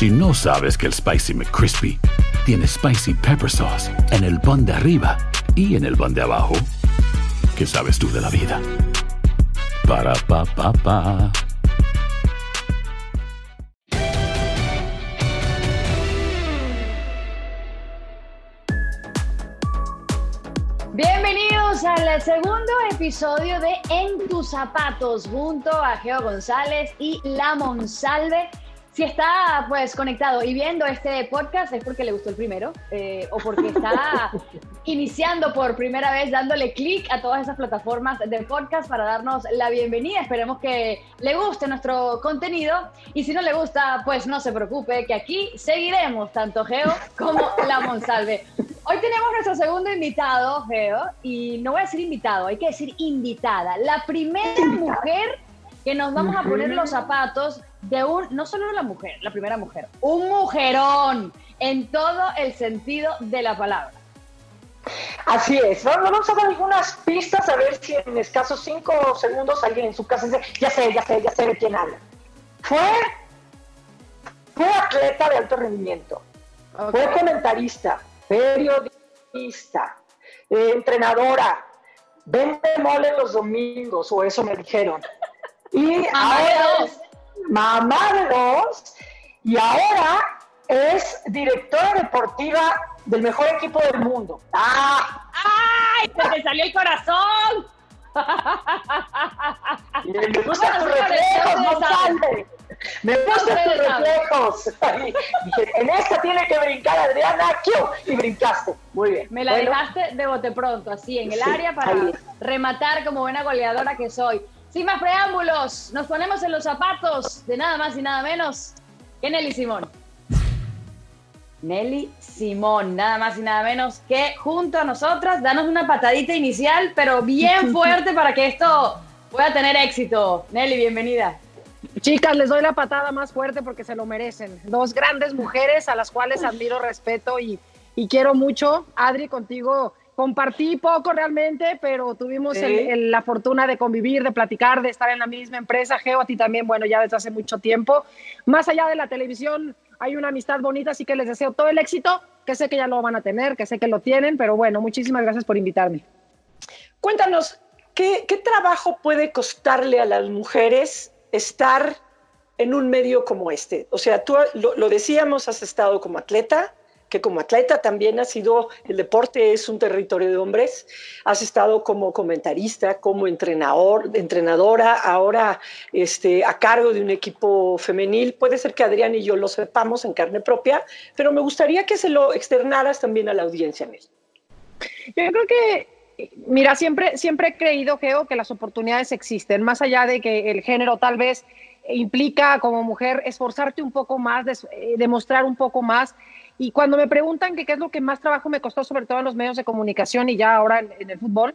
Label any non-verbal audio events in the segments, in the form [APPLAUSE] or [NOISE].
si no sabes que el Spicy McCrispy tiene Spicy Pepper Sauce en el pan de arriba y en el pan de abajo, ¿qué sabes tú de la vida? Para, pa, pa, pa. Bienvenidos al segundo episodio de En tus zapatos junto a Geo González y La Monsalve. Si está pues conectado y viendo este podcast es porque le gustó el primero eh, o porque está [LAUGHS] iniciando por primera vez dándole clic a todas esas plataformas de podcast para darnos la bienvenida. Esperemos que le guste nuestro contenido y si no le gusta pues no se preocupe que aquí seguiremos tanto Geo como la Monsalve. Hoy tenemos nuestro segundo invitado Geo y no voy a decir invitado, hay que decir invitada. La primera mujer que nos vamos a poner los zapatos de un, no solo la mujer, la primera mujer, un mujerón en todo el sentido de la palabra. Así es, vamos a dar algunas pistas a ver si en escasos cinco segundos alguien en su casa dice, ya sé, ya sé, ya sé de quién habla. Fue, fue atleta de alto rendimiento, fue comentarista, periodista, eh, entrenadora, vende mole los domingos, o eso me dijeron. Y [LAUGHS] ahora mamá de dos, y ahora es directora deportiva del mejor equipo del mundo. ¡Ah! ¡Ay! ¡Se te salió el corazón! Me gustan tus reflejos, Monsalve. Me gustan tus reflejos. Dije, en esta tiene que brincar Adriana y brincaste. Muy bien. Me la dejaste de bote pronto, así, en el área para rematar como buena goleadora que soy. Sin más preámbulos, nos ponemos en los zapatos de nada más y nada menos que Nelly Simón. Nelly Simón, nada más y nada menos que junto a nosotras, danos una patadita inicial, pero bien [LAUGHS] fuerte para que esto pueda tener éxito. Nelly, bienvenida. Chicas, les doy la patada más fuerte porque se lo merecen. Dos grandes mujeres a las cuales admiro, respeto y, y quiero mucho. Adri, contigo compartí poco realmente, pero tuvimos la fortuna de convivir, de platicar, de estar en la misma empresa. Geo, a ti también, bueno, ya desde hace mucho tiempo. Más allá de la televisión, hay una amistad bonita, así que les deseo todo el éxito, que sé que ya lo van a tener, que sé que lo tienen, pero bueno, muchísimas gracias por invitarme. Cuéntanos, ¿qué, trabajo puede costarle a las mujeres estar en un medio como este? O sea, tú lo decíamos, has estado como atleta, que como atleta también ha sido, el deporte es un territorio de hombres, has estado como comentarista, como entrenador, entrenadora, ahora este, a cargo de un equipo femenil. Puede ser que Adrián y yo lo sepamos en carne propia, pero me gustaría que se lo externaras también a la audiencia. Yo creo que Mira, siempre, siempre he creído, Geo, que las oportunidades existen, más allá de que el género tal vez implica como mujer esforzarte un poco más, eh, demostrar un poco más. Y cuando me preguntan qué es lo que más trabajo me costó, sobre todo en los medios de comunicación y ya ahora en, el fútbol,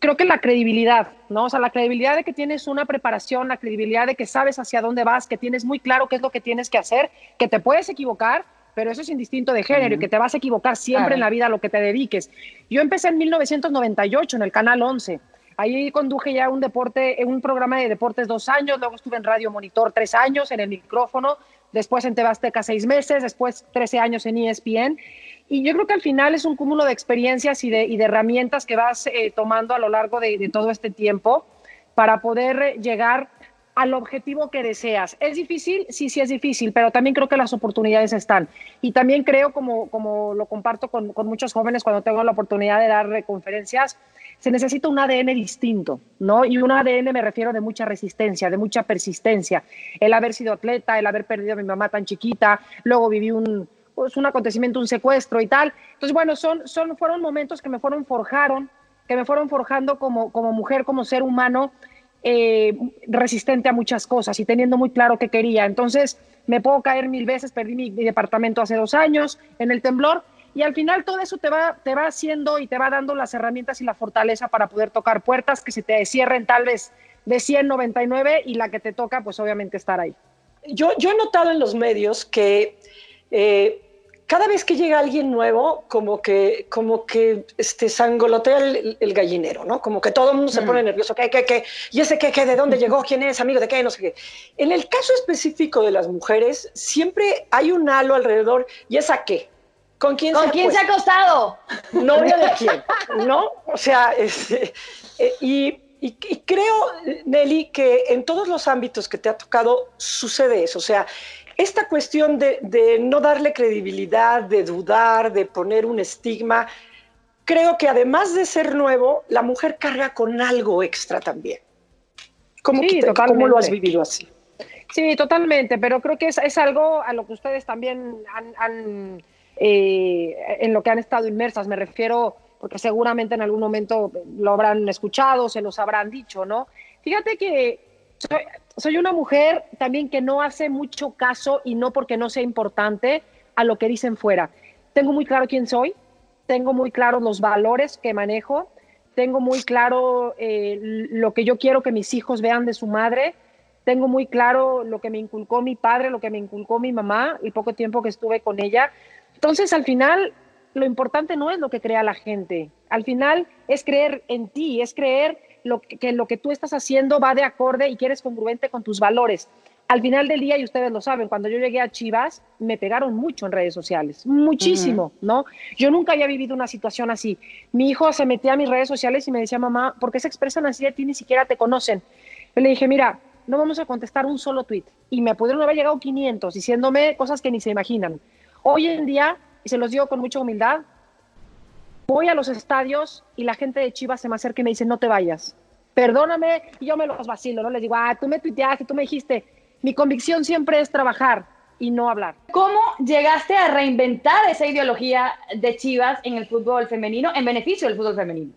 creo que la credibilidad, ¿no? O sea, la credibilidad de que tienes una preparación, la credibilidad de que sabes hacia dónde vas, que tienes muy claro qué es lo que tienes que hacer, que te puedes equivocar, pero eso es indistinto de género y que te vas a equivocar siempre en la vida a lo que te dediques. Yo empecé en 1998 en el Canal 11. Ahí conduje ya un deporte, un programa de deportes dos años, luego estuve en Radio Monitor tres años en el micrófono, después en Tebasteca seis meses, después 13 años en ESPN. Y yo creo que al final es un cúmulo de experiencias y de, herramientas que vas eh, tomando a lo largo de, todo este tiempo para poder llegar al objetivo que deseas. ¿Es difícil? Sí, sí es difícil, pero también creo que las oportunidades están. Y también creo, como, como lo comparto con, con muchos jóvenes cuando tengo la oportunidad de dar conferencias, se necesita un ADN distinto, ¿no? Y un ADN me refiero de mucha resistencia, de mucha persistencia. El haber sido atleta, el haber perdido a mi mamá tan chiquita, luego viví un, pues, un acontecimiento, un secuestro y tal. Entonces, bueno, son, son, fueron momentos que me fueron forjaron, que me fueron forjando como, como mujer, como ser humano, eh, resistente a muchas cosas y teniendo muy claro qué quería. Entonces, me puedo caer mil veces, perdí mi departamento hace dos años en el temblor, y al final todo eso te va, te va haciendo y te va dando las herramientas y la fortaleza para poder tocar puertas que se te cierren tal vez de 199 y la que te toca, pues obviamente estar ahí. Yo, yo he notado en los medios que eh, cada vez que llega alguien nuevo, como que, como que este, sangolotea el, gallinero, ¿no? Como que todo el mundo se pone nervioso, ¿qué, qué, qué? ¿Y ese qué, qué? ¿De dónde llegó? ¿Quién es? ¿Amigo de qué? No sé qué. En el caso específico de las mujeres, siempre hay un halo alrededor, ¿y esa qué? ¿Con quién, ¿Con se, quién se ha acostado? Novia de quién, ¿no? O sea, eh, y, y, creo, Nelly, que en todos los ámbitos que te ha tocado sucede eso. O sea, esta cuestión de, no darle credibilidad, de dudar, de poner un estigma, creo que además de ser nuevo, la mujer carga con algo extra también. ¿Cómo, lo has vivido así? Sí, totalmente, pero creo que es, algo a lo que ustedes también han, eh, en lo que han estado inmersas, me refiero, porque seguramente en algún momento lo habrán escuchado, se los habrán dicho, ¿no? Fíjate que soy una mujer también que no hace mucho caso y no porque no sea importante a lo que dicen fuera. Tengo muy claro quién soy, tengo muy claro los valores que manejo, tengo muy claro eh, lo que yo quiero que mis hijos vean de su madre, tengo muy claro lo que me inculcó mi padre, lo que me inculcó mi mamá, el poco tiempo que estuve con ella. Entonces, al final, lo importante no es lo que crea la gente, al final es creer en ti, es creer lo que, lo que tú estás haciendo va de acorde y quieres congruente con tus valores. Al final del día, y ustedes lo saben, cuando yo llegué a Chivas, me pegaron mucho en redes sociales, muchísimo, ¿no? Yo nunca había vivido una situación así. Mi hijo se metía a mis redes sociales y me decía, mamá, ¿por qué se expresan así de ti? Ni siquiera te conocen. Yo le dije, mira, no vamos a contestar un solo tweet. Y me pudieron haber llegado 500 diciéndome cosas que ni se imaginan. Hoy en día, y se los digo con mucha humildad, voy a los estadios y la gente de Chivas se me acerca y me dice, no te vayas. Perdóname, y yo me los vacilo, ¿no? Les digo, ah, tú me tuiteaste, tú me dijiste. Mi convicción siempre es trabajar y no hablar. ¿Cómo llegaste a reinventar esa ideología de Chivas en el fútbol femenino, en beneficio del fútbol femenino?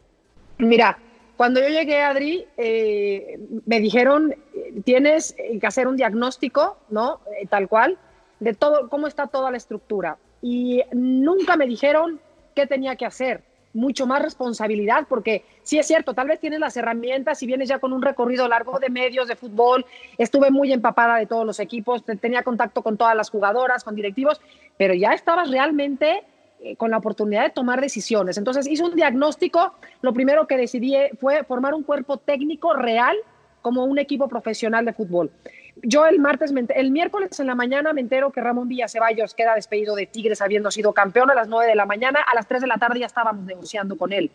Mira, cuando yo llegué, Adri, eh, me dijeron, tienes que hacer un diagnóstico, ¿no? Eh, tal cual, de todo, cómo está toda la estructura. Y nunca me dijeron qué tenía que hacer. Mucho más responsabilidad, porque sí es cierto, tal vez tienes las herramientas y vienes ya con un recorrido largo de medios, de fútbol. Estuve muy empapada de todos los equipos, tenía contacto con todas las jugadoras, con directivos, pero ya estabas realmente eh, con la oportunidad de tomar decisiones. Entonces hice un diagnóstico. Lo primero que decidí fue formar un cuerpo técnico real como un equipo profesional de fútbol. Yo el martes, el miércoles en la mañana me entero que Ramón Villaceballos queda despedido de Tigres habiendo sido campeón a las 9 de la mañana. A las 3 de la tarde ya estábamos negociando con él.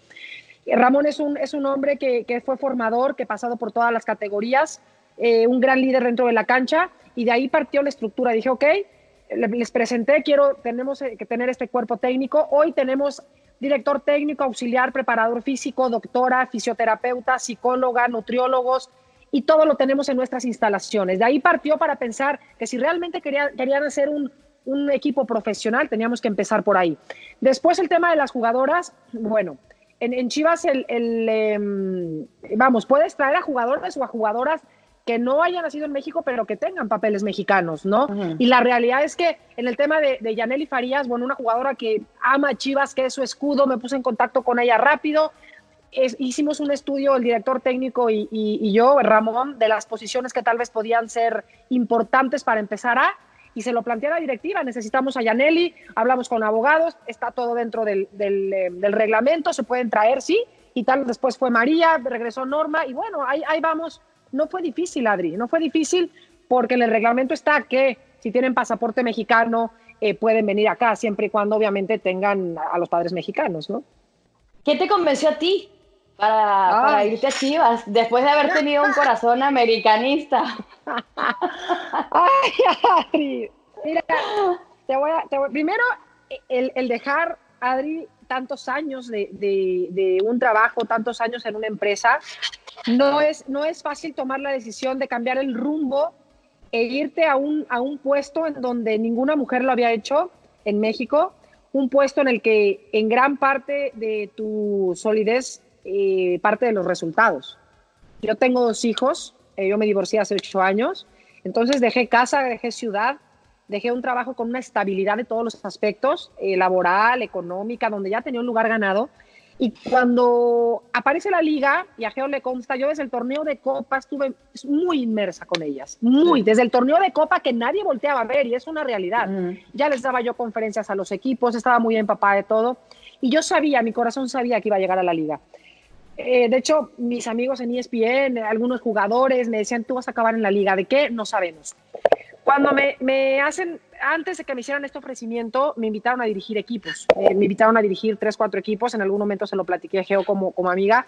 Eh, Ramón es un, es un hombre que, que fue formador, que ha pasado por todas las categorías, eh, un gran líder dentro de la cancha y de ahí partió la estructura. Dije, ok, les presenté, quiero, tenemos eh, que tener este cuerpo técnico. Hoy tenemos director técnico, auxiliar, preparador físico, doctora, fisioterapeuta, psicóloga, nutriólogos, y todo lo tenemos en nuestras instalaciones. De ahí partió para pensar que si realmente querían hacer un, equipo profesional, teníamos que empezar por ahí. Después el tema de las jugadoras, bueno, en, Chivas, el, em, vamos, puedes traer a jugadores o a jugadoras que no hayan nacido en México, pero que tengan papeles mexicanos, ¿no? Y la realidad es que en el tema de, de Yaneli Farías, bueno, una jugadora que ama Chivas, que es su escudo, me puse en contacto con ella rápido, hicimos un estudio, el director técnico y, yo, Ramón, de las posiciones que tal vez podían ser importantes para empezar a, y se lo planteé a la directiva, necesitamos a Yaneli, hablamos con abogados, está todo dentro del, eh, del, reglamento, se pueden traer, sí, y tal, después fue María, regresó Norma, y bueno, ahí, vamos. No fue difícil, Adri, no fue difícil porque el reglamento está que si tienen pasaporte mexicano, eh, pueden venir acá, siempre y cuando obviamente tengan a los padres mexicanos, ¿no? ¿Qué te convenció a ti para, irte a Chivas, después de haber tenido un corazón americanista. [LAUGHS] Ay, Mira, te voy a, primero, el, dejar, Adri, tantos años de, un trabajo, tantos años en una empresa, no es, no es fácil tomar la decisión de cambiar el rumbo e irte a un, a un puesto en donde ninguna mujer lo había hecho en México, un puesto en el que en gran parte de tu solidez eh, parte de los resultados. Yo tengo dos hijos, eh, yo me divorcié hace ocho años, entonces dejé casa, dejé ciudad, dejé un trabajo con una estabilidad de todos los aspectos, eh, laboral, económica, donde ya tenía un lugar ganado. Y cuando aparece la liga, y a Geo le consta, yo desde el torneo de Copa estuve muy inmersa con ellas, muy, desde el torneo de Copa que nadie volteaba a ver, y es una realidad. Ya les daba yo conferencias a los equipos, estaba muy empapada de todo, y yo sabía, mi corazón sabía que iba a llegar a la liga. Eh, de hecho, mis amigos en ESPN, algunos jugadores me decían, tú vas a acabar en la liga, ¿de qué? No sabemos. Cuando me, me, hacen, antes de que me hicieran este ofrecimiento, me invitaron a dirigir equipos. Eh, me invitaron a dirigir tres, cuatro equipos. En algún momento se lo platiqué a Geo como, como amiga.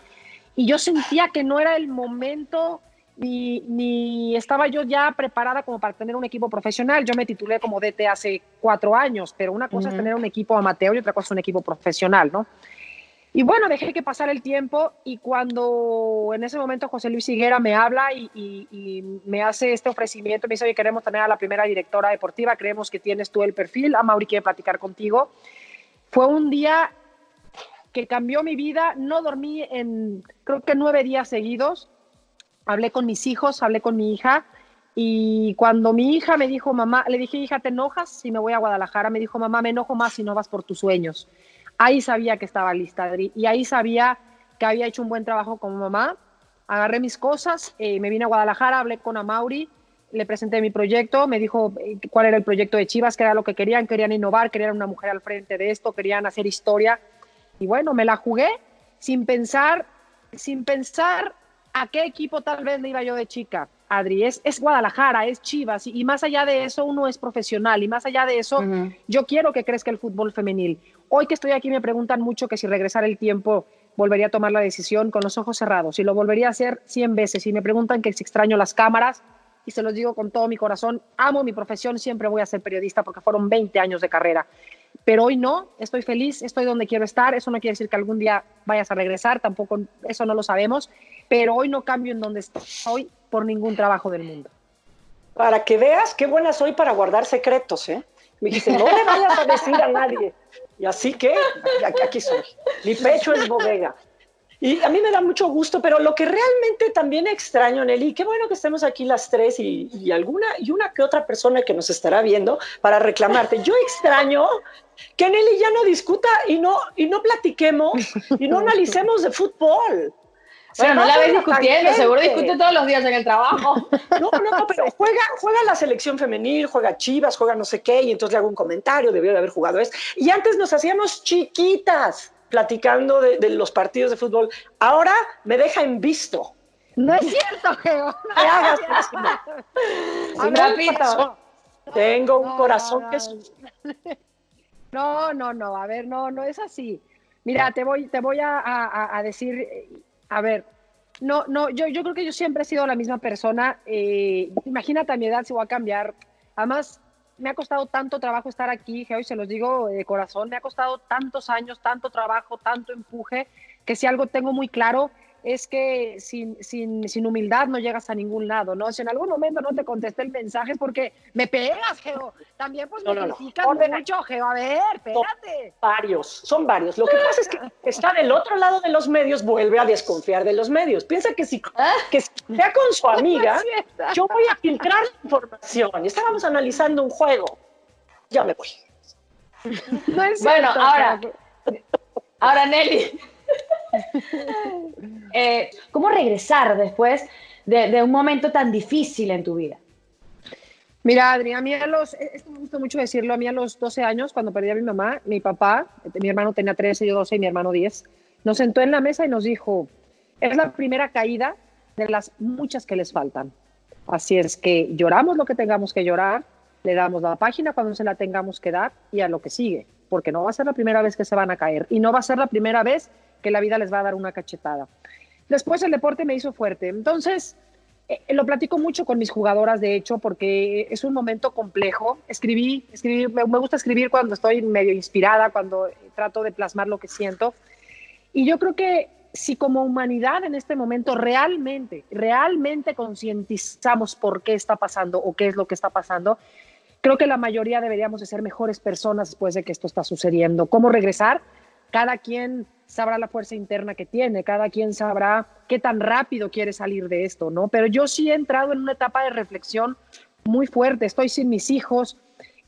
Y yo sentía que no era el momento ni, ni, estaba yo ya preparada como para tener un equipo profesional. Yo me titulé como DT hace cuatro años, pero una cosa es tener un equipo amateur y otra cosa es un equipo profesional, ¿no? Y bueno, dejé que pasara el tiempo y cuando en ese momento José Luis Higuera me habla y, me hace este ofrecimiento, me dice, oye, queremos tener a la primera directora deportiva, creemos que tienes tú el perfil, a Mauri quiere platicar contigo. Fue un día que cambió mi vida, no dormí en creo que nueve días seguidos, hablé con mis hijos, hablé con mi hija y cuando mi hija me dijo, mamá, le dije, hija, ¿te enojas si me voy a Guadalajara? Me dijo, mamá, me enojo más si no vas por tus sueños. Ahí sabía que estaba lista, Adri, y ahí sabía que había hecho un buen trabajo como mamá. Agarré mis cosas, eh, me vine a Guadalajara, hablé con Amauri, le presenté mi proyecto, me dijo eh, cuál era el proyecto de Chivas, qué era lo que querían, querían innovar, querían una mujer al frente de esto, querían hacer historia. Y bueno, me la jugué sin pensar, sin pensar a qué equipo tal vez le iba yo de chica. Adri, es, Guadalajara, es Chivas, y, más allá de eso uno es profesional, y más allá de eso yo quiero que crezca el fútbol femenil. Hoy que estoy aquí me preguntan mucho que si regresar el tiempo volvería a tomar la decisión con los ojos cerrados, y lo volvería a hacer 100 veces, y me preguntan que si extraño las cámaras, y se los digo con todo mi corazón, amo mi profesión, siempre voy a ser periodista porque fueron 20 años de carrera, pero hoy no, estoy feliz, estoy donde quiero estar, eso no quiere decir que algún día vayas a regresar, tampoco eso no lo sabemos, pero hoy no cambio en donde estoy por ningún trabajo del mundo. Para que veas qué buena soy para guardar secretos, ¿eh? Me dijiste, no le vayas a decir a nadie. Y así que, aquí, soy. Mi pecho es bodega. Y a mí me da mucho gusto, pero lo que realmente también extraño, Nelly, qué bueno que estemos aquí las tres y, alguna y una que otra persona que nos estará viendo para reclamarte. Yo extraño que Nelly ya no discuta y no, y no platiquemos y no analicemos de fútbol. Bueno, no la ves discutiendo, seguro discute todos los días en el trabajo. [LAUGHS] No, no, pero juega, juega la selección femenil, juega Chivas, juega no sé qué, y entonces le hago un comentario, debió de haber jugado esto. Y antes nos hacíamos chiquitas platicando de, los partidos de fútbol. Ahora me deja en visto. No es cierto, Geo. [LAUGHS] No [LAUGHS] Tengo un corazón que es... No, no, no, a ver, no, no es así. Mira, te voy, te voy a, decir, a ver, no, no, yo, yo creo que yo siempre he sido la misma persona. Eh, imagínate a mi edad si voy a cambiar. Además, me ha costado tanto trabajo estar aquí, hoy se los digo de corazón, me ha costado tantos años, tanto trabajo, tanto empuje, que si algo tengo muy claro es que sin, sin, sin, humildad no llegas a ningún lado, ¿no? Si en algún momento no te contesté el mensaje es porque me pegas, Geo. También pues me no, mucho, Geo. A ver, espérate. Son varios, son varios. Lo que pasa es que está del otro lado de los medios, vuelve a desconfiar de los medios. Piensa que si, que sea con su [LAUGHS] amiga, yo voy a filtrar la información. Estábamos analizando un juego. Ya me voy. bueno, ahora, ahora Nelly. [LAUGHS] Eh, ¿Cómo regresar después de, un momento tan difícil en tu vida? Mira, Adri, a mí a los, esto me gusta mucho decirlo, a mí a los 12 años, cuando perdí a mi mamá, mi papá, mi hermano tenía 13, yo 12 y mi hermano 10, nos sentó en la mesa y nos dijo, es la primera caída de las muchas que les faltan. Así es que lloramos lo que tengamos que llorar, le damos la página cuando se la tengamos que dar y a lo que sigue, porque no va a ser la primera vez que se van a caer y no va a ser la primera vez que la vida les va a dar una cachetada. Después el deporte me hizo fuerte. Entonces, eh, lo platico mucho con mis jugadoras, de hecho, porque es un momento complejo. Escribí, escribí me, gusta escribir cuando estoy medio inspirada, cuando trato de plasmar lo que siento. Y yo creo que si como humanidad en este momento realmente, realmente concientizamos por qué está pasando o qué es lo que está pasando, creo que la mayoría deberíamos de ser mejores personas después de que esto está sucediendo. ¿Cómo regresar? Cada quien sabrá la fuerza interna que tiene, cada quien sabrá qué tan rápido quiere salir de esto, ¿no? Pero yo sí he entrado en una etapa de reflexión muy fuerte, estoy sin mis hijos,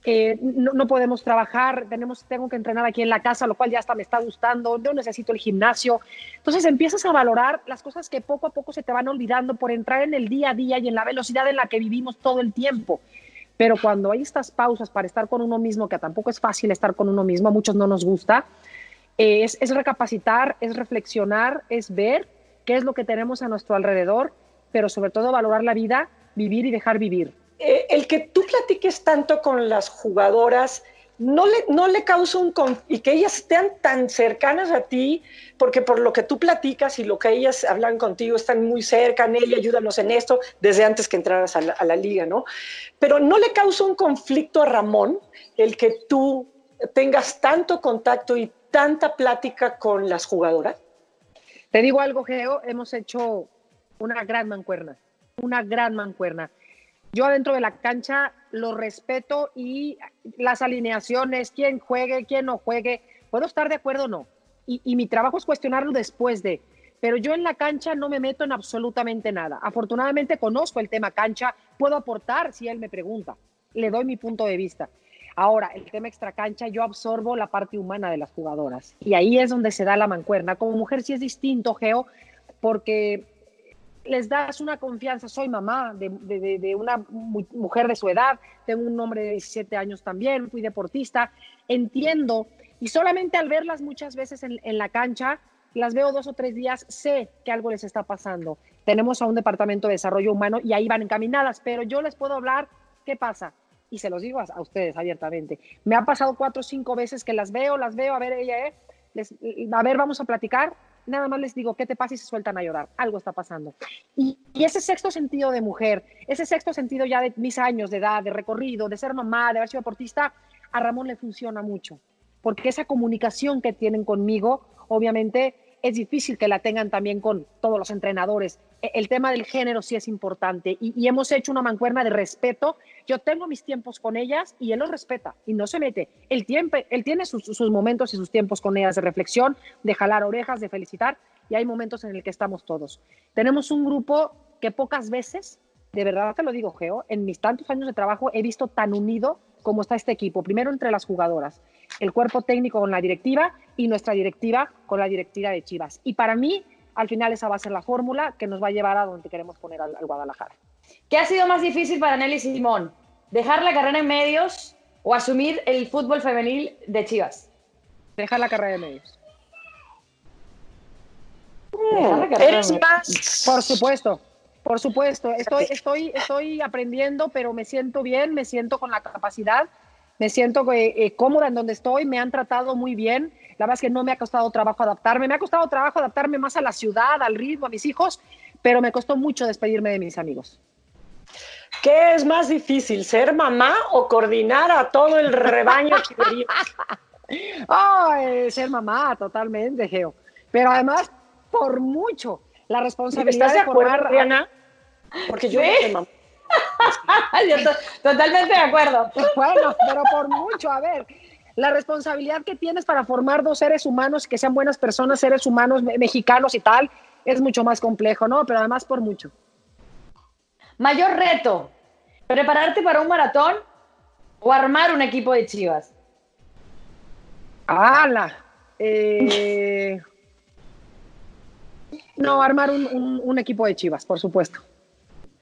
eh, no, podemos trabajar, tenemos, tengo que entrenar aquí en la casa, lo cual ya hasta me está gustando, yo necesito el gimnasio. Entonces empiezas a valorar las cosas que poco a poco se te van olvidando por entrar en el día a día y en la velocidad en la que vivimos todo el tiempo. Pero cuando hay estas pausas para estar con uno mismo, que tampoco es fácil estar con uno mismo, a muchos no nos gusta, es, recapacitar, es reflexionar, es ver qué es lo que tenemos a nuestro alrededor, pero sobre todo valorar la vida, vivir y dejar vivir. Eh, el que tú platiques tanto con las jugadoras, no le, no le causa un y que ellas estén tan cercanas a ti, porque por lo que tú platicas y lo que ellas hablan contigo, están muy cerca, ella ayúdanos en esto, desde antes que entraras a la, a la liga, ¿no? Pero no le causa un conflicto a Ramón el que tú tengas tanto contacto y tanta plática con las jugadoras. Te digo algo, Geo, hemos hecho una gran mancuerna, una gran mancuerna yo adentro de la cancha lo respeto y las alineaciones, quién juegue, quién no juegue, puedo estar de acuerdo o no. Y, mi trabajo es cuestionarlo después de, pero yo en la cancha no me meto en absolutamente nada. Afortunadamente conozco el tema cancha, puedo aportar si él me pregunta, le doy mi punto de vista. Ahora, el tema extra cancha, yo absorbo la parte humana de las jugadoras y ahí es donde se da la mancuerna. Como mujer sí es distinto, Geo, porque les das una confianza. Soy mamá de, una mujer de su edad, tengo un hombre de 17 años también, fui deportista, entiendo y solamente al verlas muchas veces en, la cancha, las veo dos o tres días, sé que algo les está pasando. Tenemos a un departamento de desarrollo humano y ahí van encaminadas, pero yo les puedo hablar, ¿qué pasa? Y se los digo a, ustedes abiertamente. Me ha pasado cuatro o cinco veces que las veo, las veo, a ver, ella, eh, a ver, vamos a platicar, nada más les digo, ¿qué te pasa? Y se sueltan a llorar. Algo está pasando. Y, ese sexto sentido de mujer, ese sexto sentido ya de mis años de edad, de recorrido, de ser mamá, de haber sido deportista, a Ramón le funciona mucho. Porque esa comunicación que tienen conmigo, obviamente, es difícil que la tengan también con todos los entrenadores. E, el tema del género sí es importante y, hemos hecho una mancuerna de respeto. Yo tengo mis tiempos con ellas y él los respeta y no se mete. Él, tiempo, él tiene sus, sus, momentos y sus tiempos con ellas de reflexión, de jalar orejas, de felicitar y hay momentos en el que estamos todos. Tenemos un grupo que pocas veces, de verdad te lo digo, Geo, en mis tantos años de trabajo he visto tan unido como está este equipo. Primero entre las jugadoras, el cuerpo técnico con la directiva y nuestra directiva con la directiva de Chivas. Y para mí, al final esa va a ser la fórmula que nos va a llevar a donde queremos poner al, Guadalajara. ¿Qué ha sido más difícil para Nelly Simón? ¿Dejar la carrera en medios o asumir el fútbol femenil de Chivas? Dejar la carrera de medios. ¿Eres más? Por supuesto, por supuesto. Estoy, estoy, estoy aprendiendo, pero me siento bien, me siento con la capacidad me siento eh, eh, cómoda en donde estoy, me han tratado muy bien. La verdad es que no me ha costado trabajo adaptarme, me ha costado trabajo adaptarme más a la ciudad, al ritmo, a mis hijos, pero me costó mucho despedirme de mis amigos. ¿Qué es más difícil, ser mamá o coordinar a todo el rebaño oh, [LAUGHS] ser mamá, totalmente, Geo. Pero además, por mucho, la responsabilidad ¿Estás de, formar... Porque yo soy mamá. [LAUGHS] Totalmente de acuerdo. [LAUGHS] Bueno, pero por mucho, a ver, la responsabilidad que tienes para formar dos seres humanos que sean buenas personas, seres humanos mexicanos y tal, es mucho más complejo, ¿no? Pero además por mucho. Mayor reto, prepararte para un maratón o armar un equipo de chivas. ¡Hala! Eh, [LAUGHS] no, armar un equipo de chivas, por supuesto.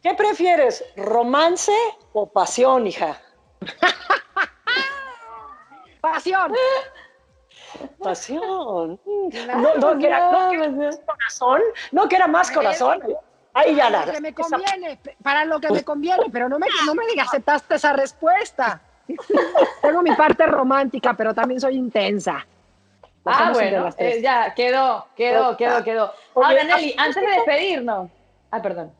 ¿Qué prefieres, romance o pasión, hija? [LAUGHS] pasión. Pasión. No, no, que era, más corazón. No, que era más corazón. Ahí ya nada. me conviene, para lo que me conviene, pero no me, no me digas, [LAUGHS] aceptaste esa respuesta. Tengo mi parte romántica, pero también soy intensa. ah, bueno, eh, ya, quedó, quedó, quedó, quedó. Ahora, Nelly, antes de despedirnos. Ah, perdón.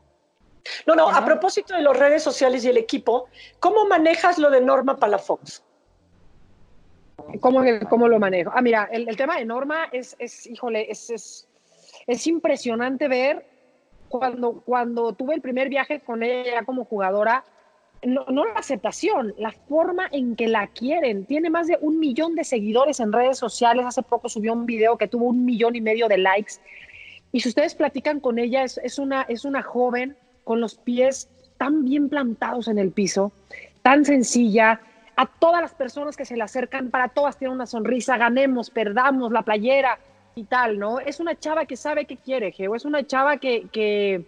No, no, a propósito de las redes sociales y el equipo, ¿cómo manejas lo de Norma Palafox? ¿Cómo, cómo lo manejo? Ah, mira, el, tema de Norma es, es híjole, es, es, es, impresionante ver cuando, cuando tuve el primer viaje con ella como jugadora, no, no, la aceptación, la forma en que la quieren. Tiene más de un millón de seguidores en redes sociales. Hace poco subió un video que tuvo un millón y medio de likes. Y si ustedes platican con ella, es, es una, es una joven con los pies tan bien plantados en el piso, tan sencilla, a todas las personas que se le acercan, para todas tiene una sonrisa, ganemos, perdamos la playera y tal, ¿no? Es una chava que sabe qué quiere, Geo, es una chava que, que,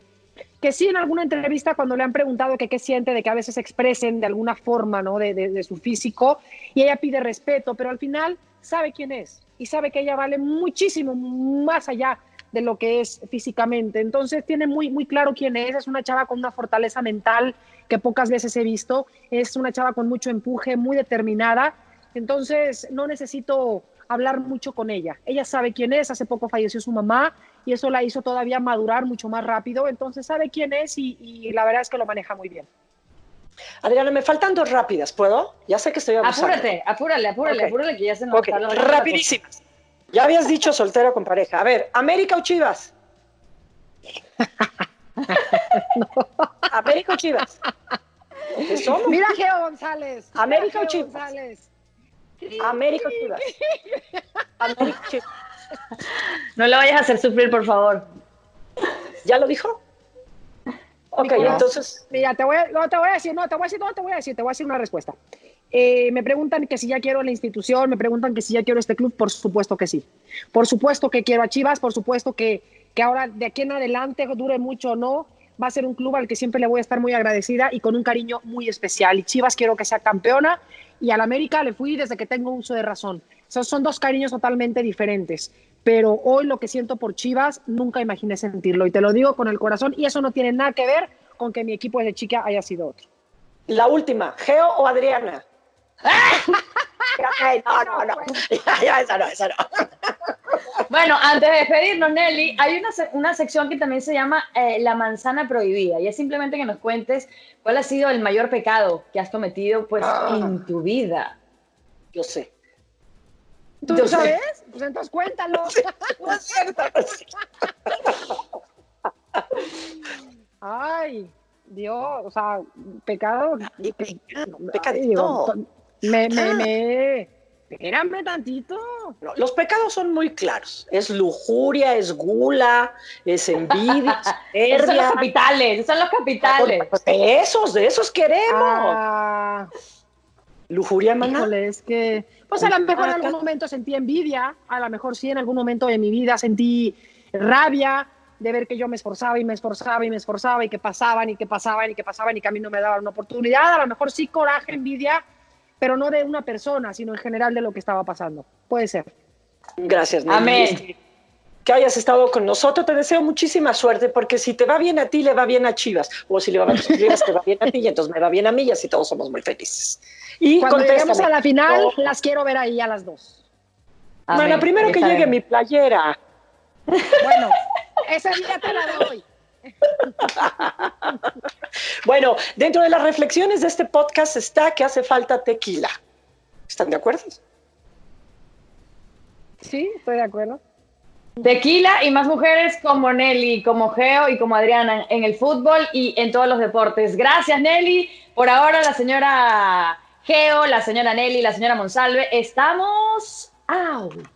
que sí en alguna entrevista cuando le han preguntado que qué siente de que a veces expresen de alguna forma, ¿no? De, de, de su físico, y ella pide respeto, pero al final sabe quién es y sabe que ella vale muchísimo más allá de lo que es físicamente. Entonces tiene muy, muy claro quién es, es una chava con una fortaleza mental que pocas veces he visto, es una chava con mucho empuje, muy determinada, entonces no necesito hablar mucho con ella. Ella sabe quién es, hace poco falleció su mamá y eso la hizo todavía madurar mucho más rápido, entonces sabe quién es y, y la verdad es que lo maneja muy bien. Adriana, me faltan dos rápidas, ¿puedo? Ya sé que estoy abusando. Apúrate, apúrale, apúrale, okay. apúrale que ya se nos okay. está Rapidísimas. Ya habías dicho soltero con pareja. A ver, ¿América o Chivas? [LAUGHS] no. ¿América o Chivas? Mira Geo González. ¿América o Chivas? González. ¿América o Chivas? ¿América o Chivas? No lo vayas a hacer sufrir, por favor. ¿Ya lo dijo? Ok, Nicolás, entonces. Mira, te voy, a, no, te voy a decir, no, te voy a decir, no, te voy a decir, te voy a decir una respuesta. Eh, me preguntan que si ya quiero la institución, me preguntan que si ya quiero este club, por supuesto que sí. Por supuesto que quiero a Chivas, por supuesto que, que ahora de aquí en adelante, dure mucho o no, va a ser un club al que siempre le voy a estar muy agradecida y con un cariño muy especial. Y Chivas quiero que sea campeona y al América le fui desde que tengo uso de razón. Esos son dos cariños totalmente diferentes. Pero hoy lo que siento por Chivas, nunca imaginé sentirlo. Y te lo digo con el corazón. Y eso no tiene nada que ver con que mi equipo desde chica haya sido otro. La última, ¿Geo o Adriana? No, no, no. [LAUGHS] Ya, esa no, esa no. [LAUGHS] Bueno, antes de despedirnos, Nelly, hay una, una sección que también se llama eh, La manzana prohibida. Y es simplemente que nos cuentes cuál ha sido el mayor pecado que has cometido pues, ah. en tu vida. Yo sé. ¿Tú Yo sabes? Sé. Pues entonces cuéntalo. No es cierto, no es cierto. Ay, Dios, o sea, pecado. Ay, pecado, pecadito. Me, me, me. Espérame tantito. No, los pecados son muy claros. Es lujuria, es gula, es envidia, es [LAUGHS] esos son los capitales, esos son los capitales. Pues de esos, de esos queremos. Ah, lujuria, maná. Es que, pues a lo mejor en algún momento sentí envidia, a lo mejor sí en algún momento de mi vida sentí rabia, de ver que yo me esforzaba y me esforzaba y me esforzaba y que pasaban y que pasaban y que pasaban y que a mí no me daban una oportunidad, a lo mejor sí coraje, envidia, pero no de una persona, sino en general de lo que estaba pasando. Puede ser. Gracias, Nelly. Amén. Que hayas estado con nosotros, te deseo muchísima suerte, porque si te va bien a ti, le va bien a Chivas, o si le va bien a Chivas, [LAUGHS] te va bien a ti, y entonces me va bien a mí, y así todos somos muy felices. Y cuando lleguemos a la final, oh. las quiero ver ahí a las dos. Amén. Bueno, primero que llegue bien. mi playera. Bueno, esa día te la doy. Bueno, dentro de las reflexiones de este podcast está que hace falta tequila. ¿Están de acuerdo? Sí, estoy de acuerdo. Tequila y más mujeres como Nelly, como Geo y como Adriana en el fútbol y en todos los deportes. Gracias, Nelly. Por ahora, la señora Geo, la señora Nelly, la señora Monsalve, estamos out.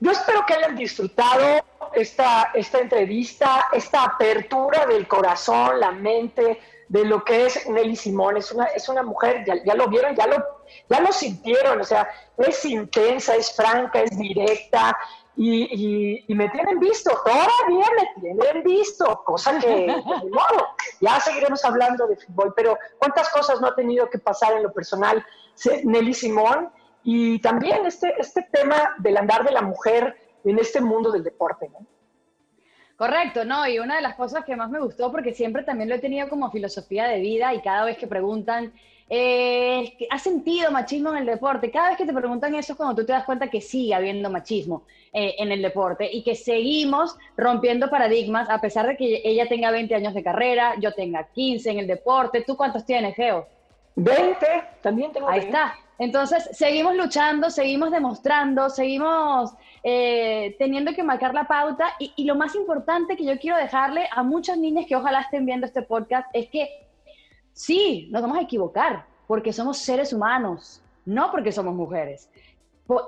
Yo espero que hayan disfrutado esta, esta entrevista, esta apertura del corazón, la mente, de lo que es Nelly Simón. Es una, es una mujer, ya, ya, lo vieron, ya lo, ya lo sintieron, o sea, es intensa, es franca, es directa. Y, y, y me tienen visto, todavía me tienen visto, cosa que, de [LAUGHS] modo, ya seguiremos hablando de fútbol, pero cuántas cosas no ha tenido que pasar en lo personal Nelly Simón, y también este, este tema del andar de la mujer en este mundo del deporte, ¿no? Correcto, ¿no? Y una de las cosas que más me gustó, porque siempre también lo he tenido como filosofía de vida y cada vez que preguntan, eh, ¿has sentido machismo en el deporte? Cada vez que te preguntan eso es cuando tú te das cuenta que sigue habiendo machismo eh, en el deporte y que seguimos rompiendo paradigmas a pesar de que ella tenga 20 años de carrera, yo tenga 15 en el deporte. ¿Tú cuántos tienes, Geo? 20, también tengo Ahí 20. está. Entonces, seguimos luchando, seguimos demostrando, seguimos eh, teniendo que marcar la pauta y, y, lo más importante que yo quiero dejarle a muchas niñas que ojalá estén viendo este podcast es que sí, nos vamos a equivocar porque somos seres humanos, no porque somos mujeres.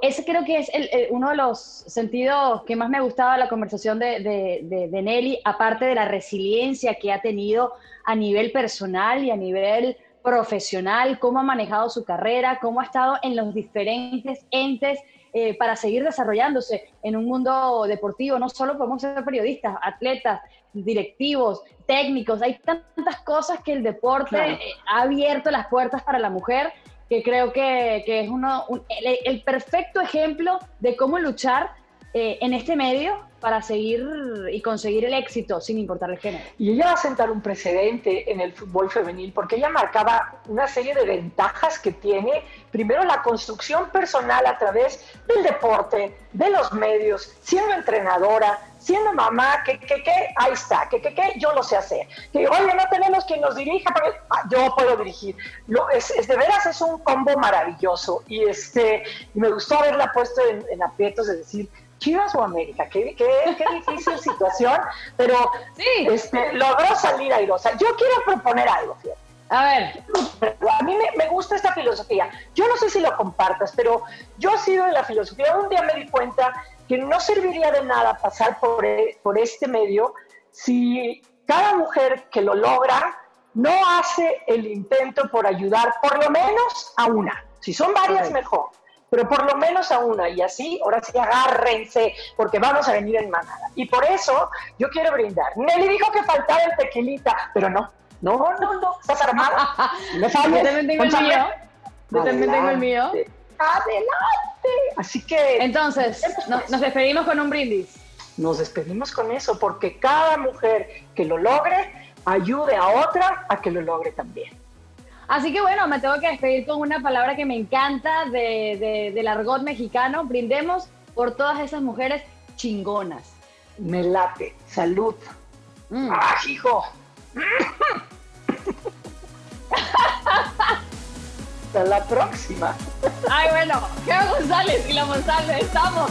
Ese creo que es el, el, uno de los sentidos que más me ha gustado de la conversación de, de, de, de Nelly, aparte de la resiliencia que ha tenido a nivel personal y a nivel profesional, cómo ha manejado su carrera, cómo ha estado en los diferentes entes eh, para seguir desarrollándose en un mundo deportivo. No solo podemos ser periodistas, atletas, directivos, técnicos, hay tantas cosas que el deporte eh, ha abierto las puertas para la mujer que creo que, es uno, el, perfecto ejemplo de cómo luchar eh, en este medio para seguir y conseguir el éxito sin importar el género. Y ella va a sentar un precedente en el fútbol femenil porque ella marcaba una serie de ventajas que tiene, primero la construcción personal a través del deporte, de los medios, siendo entrenadora, siendo mamá, que, que, que, ahí está, que, que, que, yo lo sé hacer. Que, oye, no tenemos quien nos dirija, pero ah, yo puedo dirigir. Lo, es, de veras es un combo maravilloso y este, me gustó haberla puesto en, en aprietos de decir, Chivas o América, qué, qué, qué difícil [LAUGHS] situación, pero sí. este, logró salir airosa. Yo quiero proponer algo, fíjate. A ver. A mí me, me, gusta esta filosofía. Yo no sé si lo compartas, pero yo he sido de la filosofía. Un día me di cuenta que no serviría de nada pasar por, e, por este medio si cada mujer que lo logra no hace el intento por ayudar por lo menos a una. Si son varias, mejor pero por lo menos a una. Y así, ahora sí, agárrense, porque vamos a venir en manada. Y por eso yo quiero brindar. Nelly dijo que faltaba el tequilita, pero no, no, no, no, estás armada. [LAUGHS] No sabes. Yo también tengo el mío. Yo también tengo el mío. Adelante. Así que. Entonces, nos despedimos con un brindis. Nos despedimos con eso, porque cada mujer que lo logre ayude a otra a que lo logre también. Así que bueno, me tengo que despedir con una palabra que me encanta de, del argot mexicano. Brindemos por todas esas mujeres chingonas. Me late. Salud. Mm. ¡Ah, hijo! Hasta la próxima. Ay, bueno, Geo González y la González, estamos.